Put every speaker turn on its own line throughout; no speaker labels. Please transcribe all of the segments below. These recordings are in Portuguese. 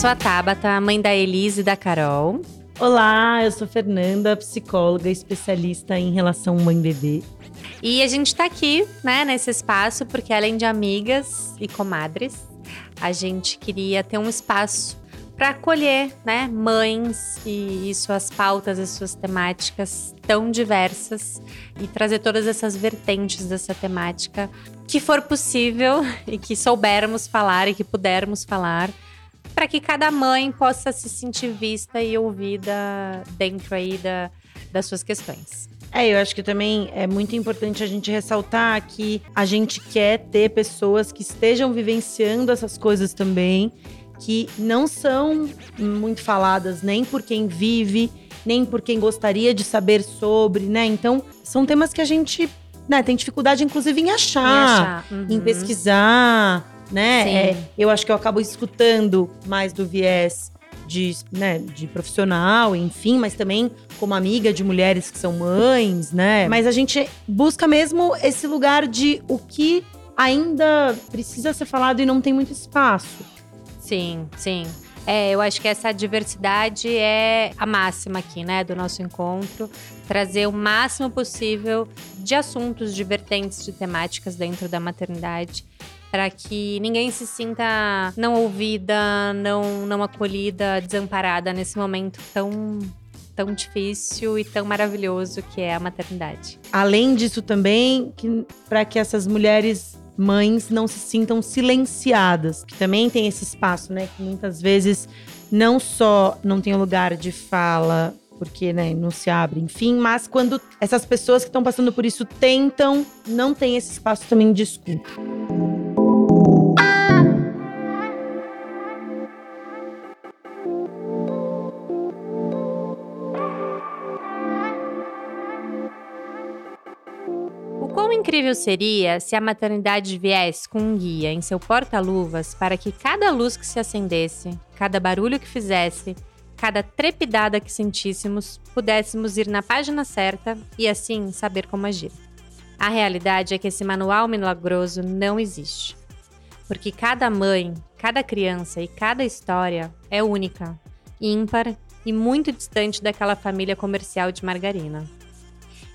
sou a Tabata, mãe da Elise e da Carol.
Olá, eu sou Fernanda, psicóloga especialista em relação mãe-bebê.
E a gente tá aqui, né, nesse espaço, porque além de amigas e comadres, a gente queria ter um espaço para acolher, né, mães e, e, suas pautas e suas temáticas tão diversas e trazer todas essas vertentes dessa temática que for possível e que soubermos falar e que pudermos falar para que cada mãe possa se sentir vista e ouvida dentro aí da, das suas questões.
É, eu acho que também é muito importante a gente ressaltar que a gente quer ter pessoas que estejam vivenciando essas coisas também, que não são muito faladas nem por quem vive, nem por quem gostaria de saber sobre, né? Então, são temas que a gente né, tem dificuldade, inclusive, em achar, em, achar. Uhum. em pesquisar, né? É, eu acho que eu acabo escutando mais do viés de, né, de profissional, enfim, mas também como amiga de mulheres que são mães, né? Mas a gente busca mesmo esse lugar de o que ainda precisa ser falado e não tem muito espaço.
Sim, sim. É, eu acho que essa diversidade é a máxima aqui, né, do nosso encontro. Trazer o máximo possível de assuntos, de vertentes, de temáticas dentro da maternidade para que ninguém se sinta não ouvida, não, não acolhida, desamparada nesse momento tão tão difícil e tão maravilhoso que é a maternidade.
Além disso também, para que essas mulheres mães não se sintam silenciadas, que também tem esse espaço, né, que muitas vezes não só não tem lugar de fala porque né, não se abre, enfim, mas quando essas pessoas que estão passando por isso tentam, não tem esse espaço também de escuta.
Incrível seria se a maternidade viesse com um guia em seu porta-luvas para que cada luz que se acendesse, cada barulho que fizesse, cada trepidada que sentíssemos, pudéssemos ir na página certa e assim saber como agir. A realidade é que esse manual milagroso não existe. Porque cada mãe, cada criança e cada história é única, ímpar e muito distante daquela família comercial de margarina.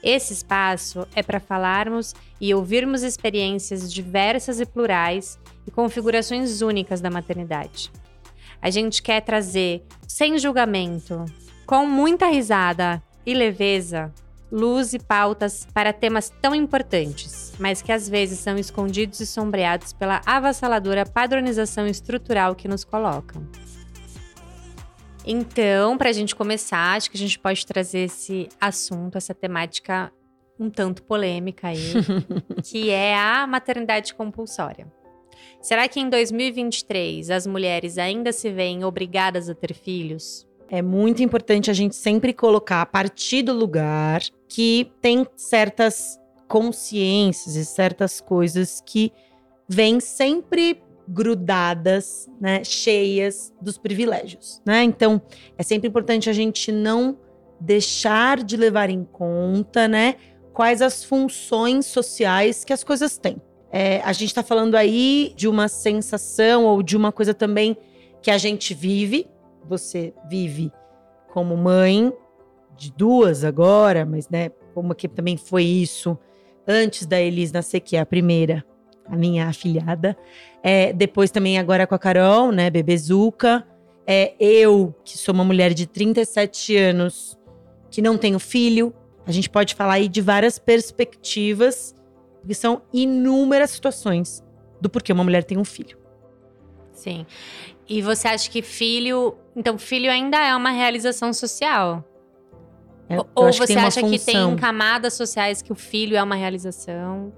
Esse espaço é para falarmos e ouvirmos experiências diversas e plurais e configurações únicas da maternidade. A gente quer trazer, sem julgamento, com muita risada e leveza, luz e pautas para temas tão importantes, mas que às vezes são escondidos e sombreados pela avassaladora padronização estrutural que nos colocam. Então, para a gente começar, acho que a gente pode trazer esse assunto, essa temática um tanto polêmica aí, que é a maternidade compulsória. Será que em 2023 as mulheres ainda se veem obrigadas a ter filhos?
É muito importante a gente sempre colocar a partir do lugar que tem certas consciências e certas coisas que vêm sempre grudadas, né, cheias dos privilégios, né? Então, é sempre importante a gente não deixar de levar em conta, né, quais as funções sociais que as coisas têm. É, a gente está falando aí de uma sensação ou de uma coisa também que a gente vive. Você vive como mãe de duas agora, mas né, como que também foi isso antes da Elis nascer, que é a primeira a minha afilhada. É, depois também agora com a Carol, né, bebezuca. É, eu, que sou uma mulher de 37 anos, que não tenho filho. A gente pode falar aí de várias perspectivas, porque são inúmeras situações do porquê uma mulher tem um filho.
Sim. E você acha que filho. Então, filho ainda é uma realização social? É, Ou você que acha que tem camadas sociais que o filho é uma realização?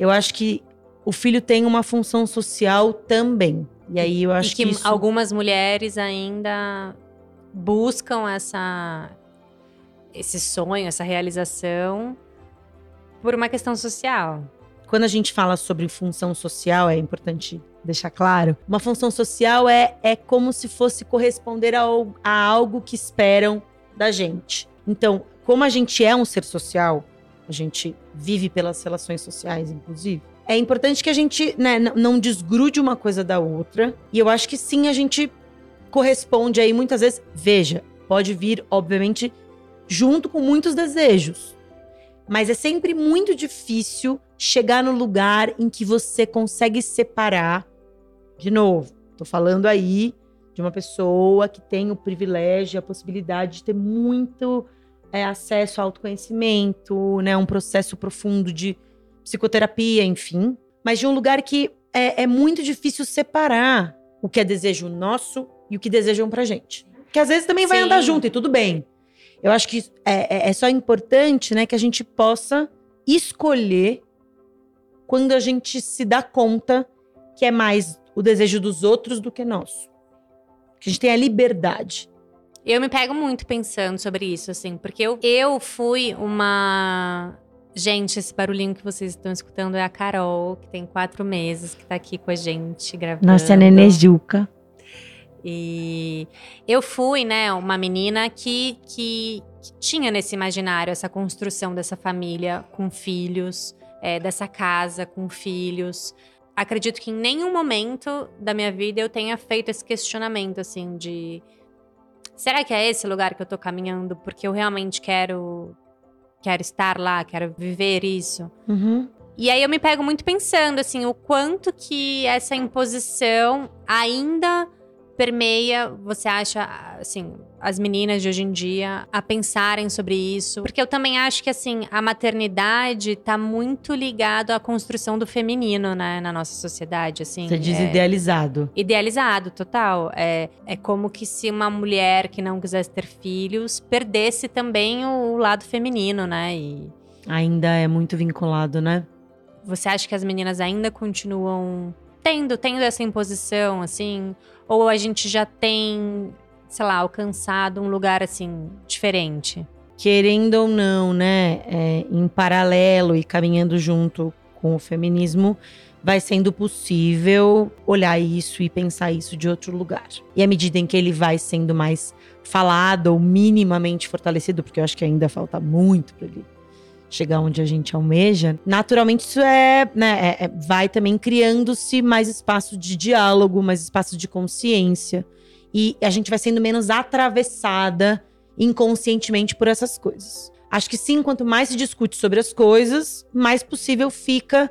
eu acho que o filho tem uma função social também. E aí eu acho e que, que isso...
algumas mulheres ainda buscam essa esse sonho, essa realização por uma questão social.
Quando a gente fala sobre função social, é importante deixar claro. Uma função social é, é como se fosse corresponder a, a algo que esperam da gente. Então, como a gente é um ser social, a gente vive pelas relações sociais, inclusive. É importante que a gente né, não desgrude uma coisa da outra. E eu acho que sim, a gente corresponde aí muitas vezes, veja, pode vir, obviamente, junto com muitos desejos. Mas é sempre muito difícil chegar no lugar em que você consegue separar. De novo, tô falando aí de uma pessoa que tem o privilégio, a possibilidade de ter muito é, acesso ao autoconhecimento, né, um processo profundo de psicoterapia, enfim, mas de um lugar que é, é muito difícil separar o que é desejo nosso e o que desejam pra gente. Que às vezes também vai Sim. andar junto e tudo bem. Eu acho que é, é, é só importante, né, que a gente possa escolher quando a gente se dá conta que é mais o desejo dos outros do que nosso. Que a gente tem a liberdade.
Eu me pego muito pensando sobre isso, assim, porque eu, eu fui uma. Gente, esse barulhinho que vocês estão escutando é a Carol, que tem quatro meses, que tá aqui com a gente gravando.
Nossa, Nenê Juca.
E eu fui, né, uma menina que, que, que, tinha nesse imaginário essa construção dessa família com filhos, é, dessa casa com filhos. Acredito que em nenhum momento da minha vida eu tenha feito esse questionamento, assim, de será que é esse lugar que eu tô caminhando porque eu realmente quero quero estar lá, quero viver isso?
Uhum.
E aí eu me pego muito pensando assim, o quanto que essa imposição ainda permeia, você acha, assim, as meninas de hoje em dia a pensarem sobre isso? Porque eu também acho que, assim, a maternidade tá muito ligado à construção do feminino, né, na nossa sociedade, assim.
Você diz é... idealizado.
Idealizado, total. É, é como que se uma mulher que não quisesse ter filhos perdesse também o, o lado feminino, né? E...
Ainda é muito vinculado, né?
Você acha que as meninas ainda continuam tendo, tendo essa imposição, assim? Ou a gente já tem, sei lá, alcançado um lugar assim diferente?
Querendo ou não, né? É, em paralelo e caminhando junto com o feminismo, vai sendo possível olhar isso e pensar isso de outro lugar. E à medida em que ele vai sendo mais falado ou minimamente fortalecido, porque eu acho que ainda falta muito para ele chegar onde a gente almeja, naturalmente isso é, né, é, é, vai também criando-se mais espaço de diálogo, mais espaço de consciência. E a gente vai sendo menos atravessada inconscientemente por essas coisas. Acho que sim, quanto mais se discute sobre as coisas, mais possível fica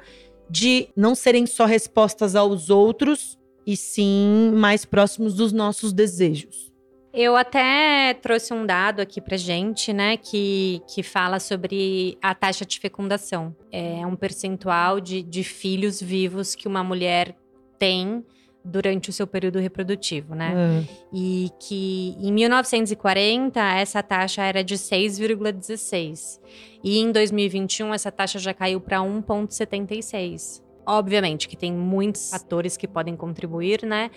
de não serem só respostas aos outros, e sim mais próximos dos nossos desejos.
Eu até trouxe um dado aqui pra gente, né, que, que fala sobre a taxa de fecundação. É um percentual de, de filhos vivos que uma mulher tem durante o seu período reprodutivo, né? Uhum. E que em 1940 essa taxa era de 6,16 e em 2021 essa taxa já caiu para 1,76. Obviamente que tem muitos fatores que podem contribuir, né?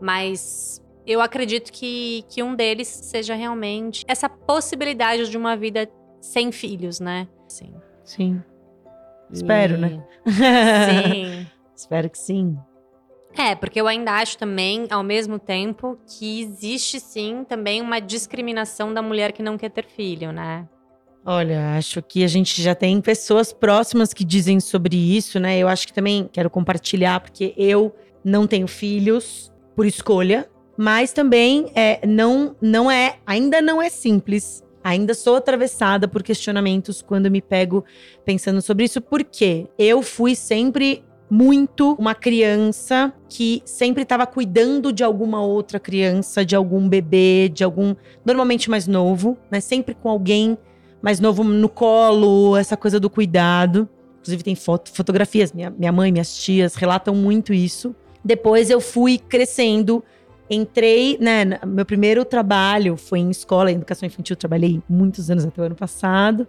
Mas eu acredito que, que um deles seja realmente essa possibilidade de uma vida sem filhos, né?
Sim. Sim. Espero, né?
Sim.
Espero que sim.
É, porque eu ainda acho também, ao mesmo tempo, que existe sim também uma discriminação da mulher que não quer ter filho, né?
Olha, acho que a gente já tem pessoas próximas que dizem sobre isso, né? Eu acho que também quero compartilhar, porque eu não tenho filhos por escolha, mas também é, não, não é, ainda não é simples. Ainda sou atravessada por questionamentos quando me pego pensando sobre isso, porque eu fui sempre muito uma criança que sempre estava cuidando de alguma outra criança, de algum bebê, de algum normalmente mais novo, né? Sempre com alguém mais novo no colo, essa coisa do cuidado. Inclusive tem foto, fotografias, minha, minha mãe, minhas tias relatam muito isso. Depois eu fui crescendo entrei, né, meu primeiro trabalho foi em escola, em educação infantil, trabalhei muitos anos até o ano passado,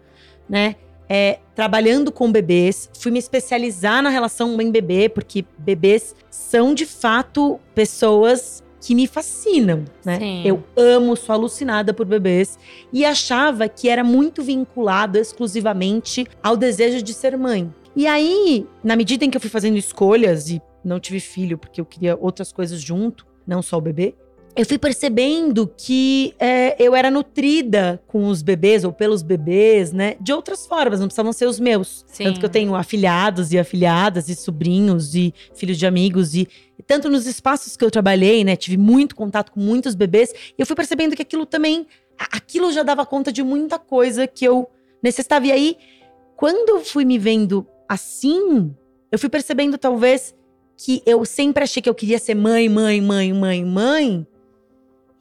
né? É, trabalhando com bebês, fui me especializar na relação mãe-bebê, porque bebês são de fato pessoas que me fascinam, né? Sim. Eu amo, sou alucinada por bebês e achava que era muito vinculado exclusivamente ao desejo de ser mãe. E aí, na medida em que eu fui fazendo escolhas e não tive filho porque eu queria outras coisas junto, não só o bebê. eu fui percebendo que é, eu era nutrida com os bebês ou pelos bebês, né? De outras formas, não precisavam ser os meus.
Sim.
Tanto que eu tenho afilhados e afilhadas e sobrinhos e filhos de amigos e tanto nos espaços que eu trabalhei, né? Tive muito contato com muitos bebês e eu fui percebendo que aquilo também, aquilo já dava conta de muita coisa que eu necessitava. E aí, quando eu fui me vendo assim, eu fui percebendo talvez que eu sempre achei que eu queria ser mãe, mãe, mãe, mãe, mãe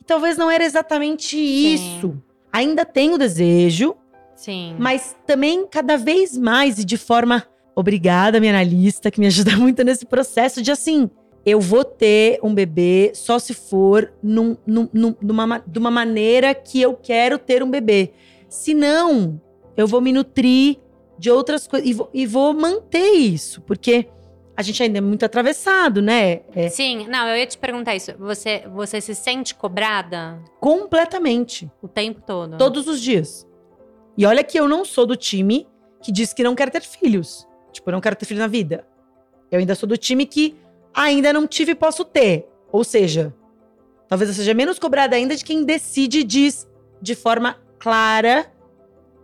talvez não era exatamente Sim. isso. Ainda tenho desejo.
Sim.
Mas também cada vez mais e de forma obrigada, minha analista, que me ajuda muito nesse processo de assim, eu vou ter um bebê só se for num, num, num, numa, de uma maneira que eu quero ter um bebê. Se não, eu vou me nutrir de outras coisas e e vou manter isso, porque a gente ainda é muito atravessado, né? É.
Sim, não, eu ia te perguntar isso. Você, você se sente cobrada?
Completamente.
O tempo todo?
Todos os dias. E olha que eu não sou do time que diz que não quer ter filhos. Tipo, eu não quero ter filho na vida. Eu ainda sou do time que ainda não tive e posso ter. Ou seja, talvez eu seja menos cobrada ainda de quem decide e diz de forma clara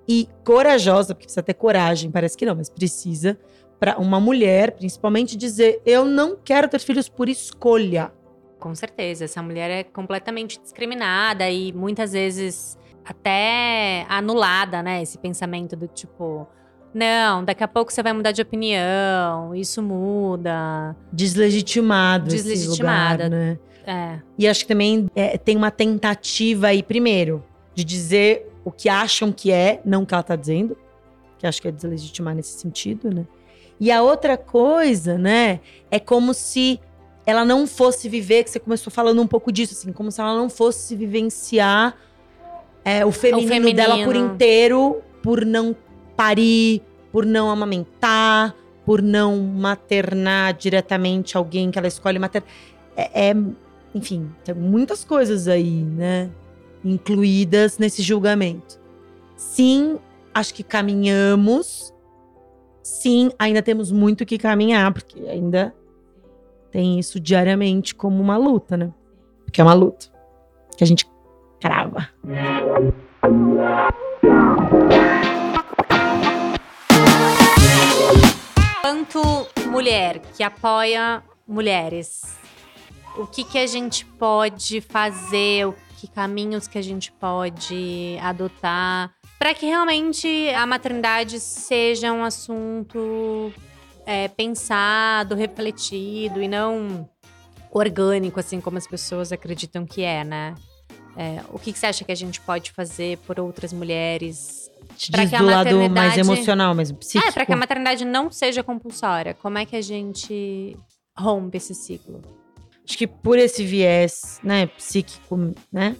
e corajosa, porque precisa ter coragem, parece que não, mas precisa para uma mulher, principalmente, dizer: eu não quero ter filhos por escolha.
Com certeza, essa mulher é completamente discriminada e muitas vezes até anulada, né? Esse pensamento do tipo. Não, daqui a pouco você vai mudar de opinião, isso muda.
Deslegitimado. Deslegitimada. Lugar, né?
É.
E acho que também é, tem uma tentativa aí, primeiro, de dizer o que acham que é, não o que ela tá dizendo. Que acho que é deslegitimar nesse sentido, né? E a outra coisa, né, é como se ela não fosse viver, que você começou falando um pouco disso, assim, como se ela não fosse vivenciar é, o, feminino o, feminino dela por inteiro, por não parir, por não amamentar, por não maternar diretamente alguém que ela escolhe maternar. É, é, enfim, tem muitas coisas aí, né, incluídas nesse julgamento. Sim, acho que caminhamos sim, ainda temos muito que caminhar, porque ainda tem isso diariamente como uma luta, né? Porque é uma luta que a gente crava.
Quanto mulher que apoia mulheres, o que, que a gente pode fazer, que caminhos que a gente pode adotar para que realmente a maternidade seja um assunto é, pensado, refletido e não orgânico, assim como as pessoas acreditam que é, né? É, o que, que, você acha que a gente pode fazer por outras mulheres?
Para que a maternidade... lado mais emocional, mais psíquico.
É, para que a maternidade não seja compulsória. Como é que a gente rompe esse ciclo?
Acho que por esse viés, né, psíquico, né?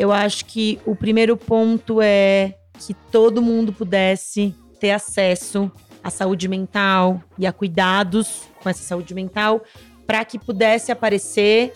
Eu acho que o primeiro ponto é que todo mundo pudesse ter acesso à saúde mental e a cuidados com essa saúde mental, para que pudesse aparecer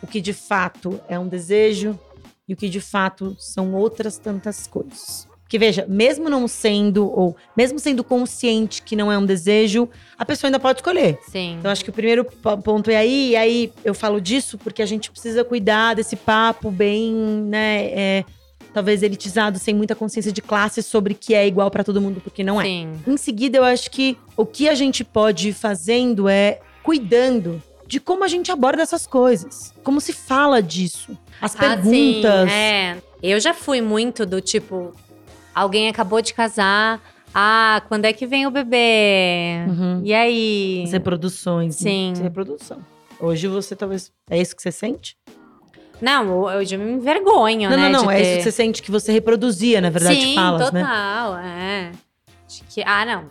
o que de fato é um desejo e o que de fato são outras tantas coisas. Porque veja, mesmo não sendo, ou mesmo sendo consciente que não é um desejo, a pessoa ainda pode escolher.
Sim.
Então acho que o primeiro ponto é aí, e aí eu falo disso porque a gente precisa cuidar desse papo bem, né, é, talvez elitizado, sem muita consciência de classe sobre que é igual para todo mundo, porque não é.
Sim.
Em seguida, eu acho que o que a gente pode ir fazendo é cuidando de como a gente aborda essas coisas, como se fala disso. As ah, perguntas.
Sim, é. Eu já fui muito do tipo, alguém acabou de casar. Ah, quando é que vem o bebê? Uhum. E aí?
As reproduções.
Né? Sim.
Né? Reprodução. Hoje você talvez. É isso que você sente?
Não, eu já me envergonho,
não,
né?
Não, não, é ter... isso que você sente que você reproduzia, na verdade,
Sim,
falas,
total, né? total, é. De que, ah, não,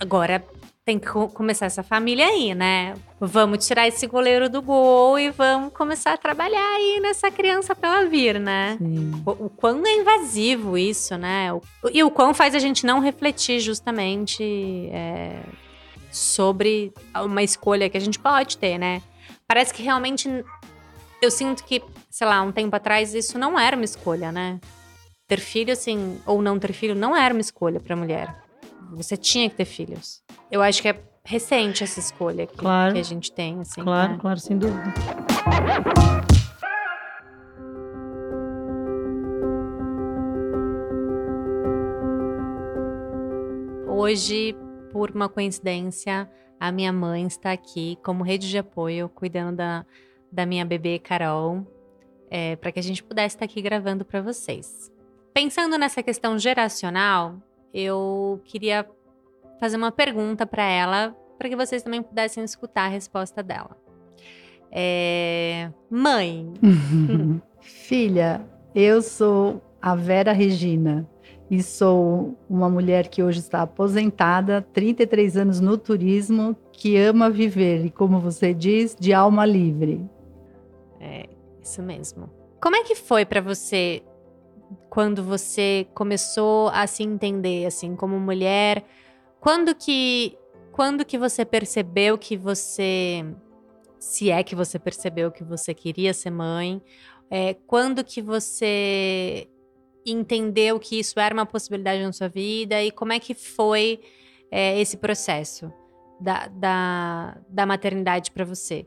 agora tem que começar essa família aí, né? Vamos tirar esse goleiro do gol e vamos começar a trabalhar aí nessa criança pra ela vir, né?
Sim.
O, o quão é invasivo isso, né? O, e o quão faz a gente não refletir justamente é, sobre uma escolha que a gente pode ter, né? Parece que realmente eu sinto que, sei lá, um tempo atrás isso não era uma escolha, né? Ter filho, assim, ou não ter filho, não era uma escolha para mulher. Você tinha que ter filhos. Eu acho que é recente essa escolha que,
claro.
que a gente tem, assim.
Claro,
né?
claro, sem dúvida.
Hoje, por uma coincidência, a minha mãe está aqui como rede de apoio, cuidando da, da minha bebê Carol, é, para que a gente pudesse estar aqui gravando para vocês. Pensando nessa questão geracional, eu queria fazer uma pergunta para ela, para que vocês também pudessem escutar a resposta dela. É... Mãe.
Filha, eu sou a Vera Regina e sou uma mulher que hoje está aposentada, 33 anos no turismo, que ama viver e, como você diz, de alma livre.
É, isso mesmo. Como é que foi para você quando você começou a se entender assim como mulher? Quando que quando que você percebeu que você se é que você percebeu que você queria ser mãe? É, quando que você entendeu que isso era uma possibilidade na sua vida e como é que foi é, esse processo da, da, da maternidade para você?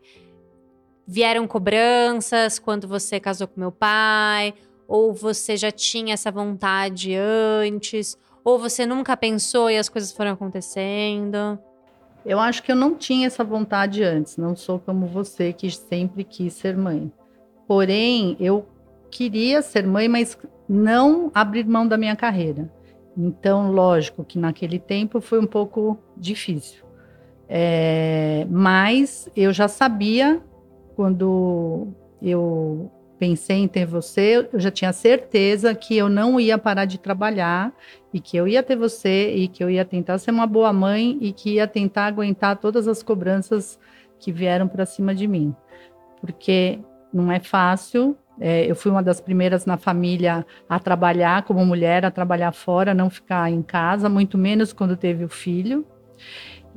Vieram cobranças quando você casou com meu pai? Ou você já tinha essa vontade antes? Ou você nunca pensou e as coisas foram acontecendo?
Eu acho que eu não tinha essa vontade antes. Não sou como você que sempre quis ser mãe. Porém, eu queria ser mãe, mas não abrir mão da minha carreira. Então, lógico que naquele tempo foi um pouco difícil. É, mas eu já sabia quando eu pensei em ter você, eu já tinha certeza que eu não ia parar de trabalhar e que eu ia ter você e que eu ia tentar ser uma boa mãe e que ia tentar aguentar todas as cobranças que vieram para cima de mim. Porque não é fácil. É, eu fui uma das primeiras na família a trabalhar como mulher, a trabalhar fora, não ficar em casa, muito menos quando teve o filho.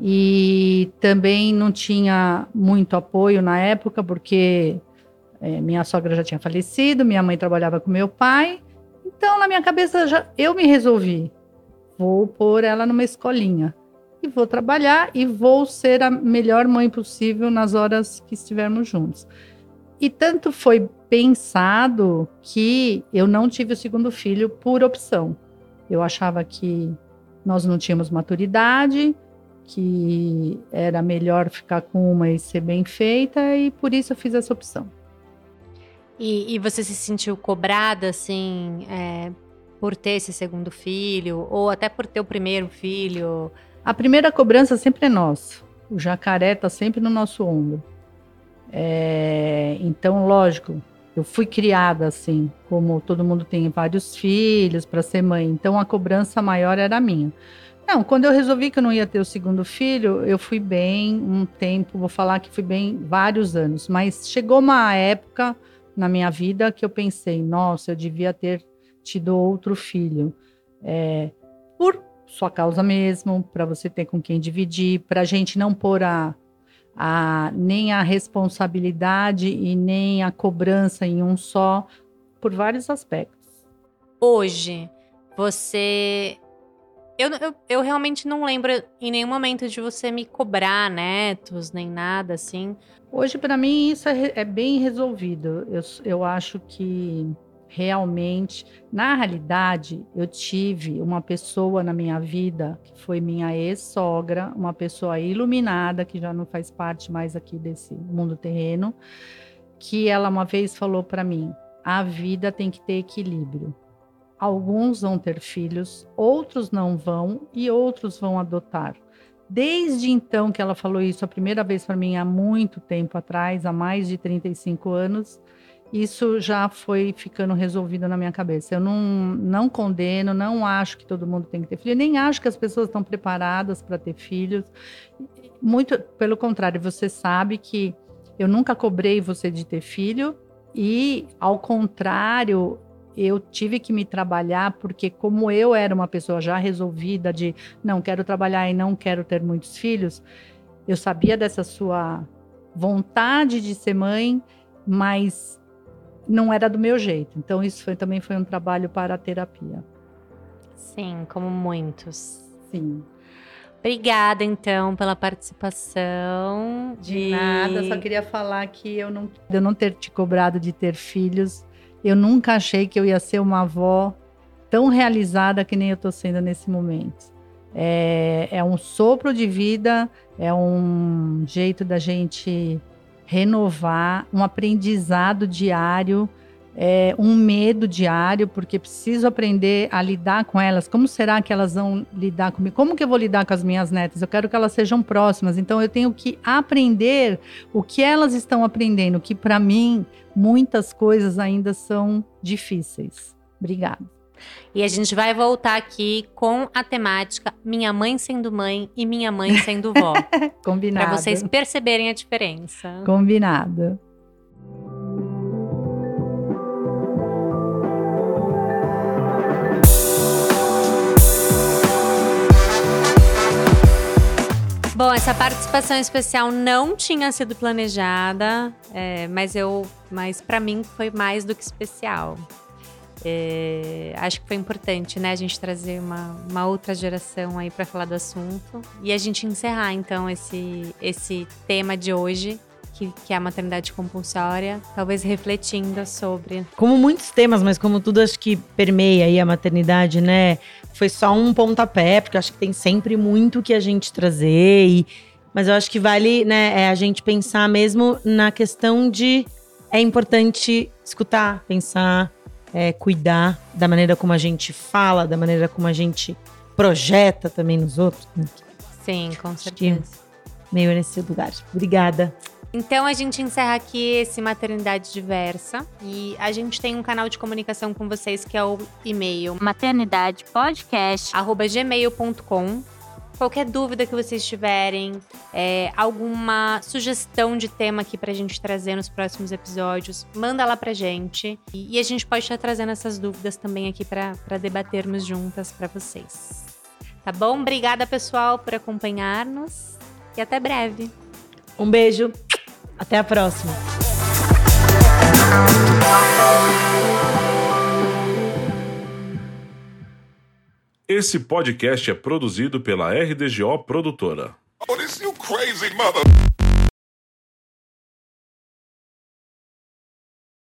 E também não tinha muito apoio na época, porque é, minha sogra já tinha falecido, minha mãe trabalhava com meu pai. Então, na minha cabeça, já, eu me resolvi. Vou pôr ela numa escolinha. E vou trabalhar e vou ser a melhor mãe possível nas horas que estivermos juntos. E tanto foi pensado que eu não tive o segundo filho por opção. Eu achava que nós não tínhamos maturidade, que era melhor ficar com uma e ser bem feita, e por isso eu fiz essa opção.
E, e você se sentiu cobrada, assim, é, por ter esse segundo filho, ou até por ter o primeiro filho?
A primeira cobrança sempre é nossa. O jacaré está sempre no nosso ombro. É, então, lógico, eu fui criada assim, como todo mundo tem vários filhos para ser mãe. Então, a cobrança maior era minha. Não, quando eu resolvi que eu não ia ter o segundo filho, eu fui bem um tempo, vou falar que fui bem vários anos, mas chegou uma época na minha vida que eu pensei, nossa, eu devia ter tido outro filho. É, por sua causa mesmo, para você ter com quem dividir, para a gente não pôr a, a, nem a responsabilidade e nem a cobrança em um só, por vários aspectos.
Hoje, você. Eu, eu, eu realmente não lembro em nenhum momento de você me cobrar netos, nem nada assim.
Hoje, para mim, isso é, é, bem resolvido. Eu, eu acho que realmente, na realidade, eu tive uma pessoa na minha vida que foi minha ex-sogra, uma pessoa iluminada, que já não faz parte mais aqui desse mundo terreno, que ela uma vez falou para mim: a vida tem que ter equilíbrio. Alguns vão ter filhos, outros não vão e outros vão adotar. Desde então que ela falou isso a primeira vez para mim há muito tempo atrás, há mais de 35 anos, isso já foi ficando resolvido na minha cabeça. Eu não, não condeno, não acho que todo mundo tem que ter filho, nem acho que as pessoas estão preparadas para ter filhos. Muito pelo contrário, você sabe que eu nunca cobrei você de ter filho e, ao contrário, eu tive que me trabalhar porque como eu era uma pessoa já resolvida de não quero trabalhar e não quero ter muitos filhos, eu sabia dessa sua vontade de ser mãe, mas não era do meu jeito. Então isso foi, também foi um trabalho para a terapia.
Sim, como muitos.
Sim.
Obrigada, então, pela participação.
De nada, só queria falar que eu não, eu não ter te cobrado de ter filhos eu nunca achei que eu ia ser uma avó tão realizada que nem eu estou sendo nesse momento. É, é um sopro de vida, é um jeito da gente renovar, um aprendizado diário é, um medo diário, porque preciso aprender a lidar com elas. Como será que elas vão lidar comigo? Como que eu vou lidar com as minhas netas? Eu quero que elas sejam próximas. Então eu tenho que aprender o que elas estão aprendendo, que para mim muitas coisas ainda são difíceis. Obrigada.
E a gente vai voltar aqui com a temática Minha Mãe Sendo Mãe e Minha Mãe Sendo Vó.
Combinado.
Para vocês perceberem a diferença.
Combinado.
Bom, essa participação especial não tinha sido planejada, é, mas eu, mas para mim foi mais do que especial. É, acho que foi importante, né, a gente trazer uma, uma outra geração aí para falar do assunto e a gente encerrar então esse esse tema de hoje que, que é a maternidade compulsória, talvez refletindo sobre.
Como muitos temas, mas como tudo acho que permeia aí a maternidade, né? Foi só um pontapé, porque acho que tem sempre muito que a gente trazer e mas eu acho que vale, né, é a gente pensar mesmo na questão de é importante escutar, pensar, é, cuidar da maneira como a gente fala, da maneira como a gente projeta também nos outros. Né?
Sim, com certeza.
Meio nesse lugar. Obrigada.
Então a gente encerra aqui esse Maternidade Diversa e a gente tem um canal de comunicação com vocês que é o e-mail maternidadepodcast@gmail.com. Qualquer dúvida que vocês tiverem, é, alguma sugestão de tema aqui pra gente trazer nos próximos episódios, manda lá pra gente. E, e a gente pode estar trazendo essas dúvidas também aqui para debatermos juntas para vocês. Tá bom? Obrigada, pessoal, por acompanhar-nos e até breve.
Um beijo. Até a próxima.
Esse podcast é produzido pela RDGO Produtora. Oh,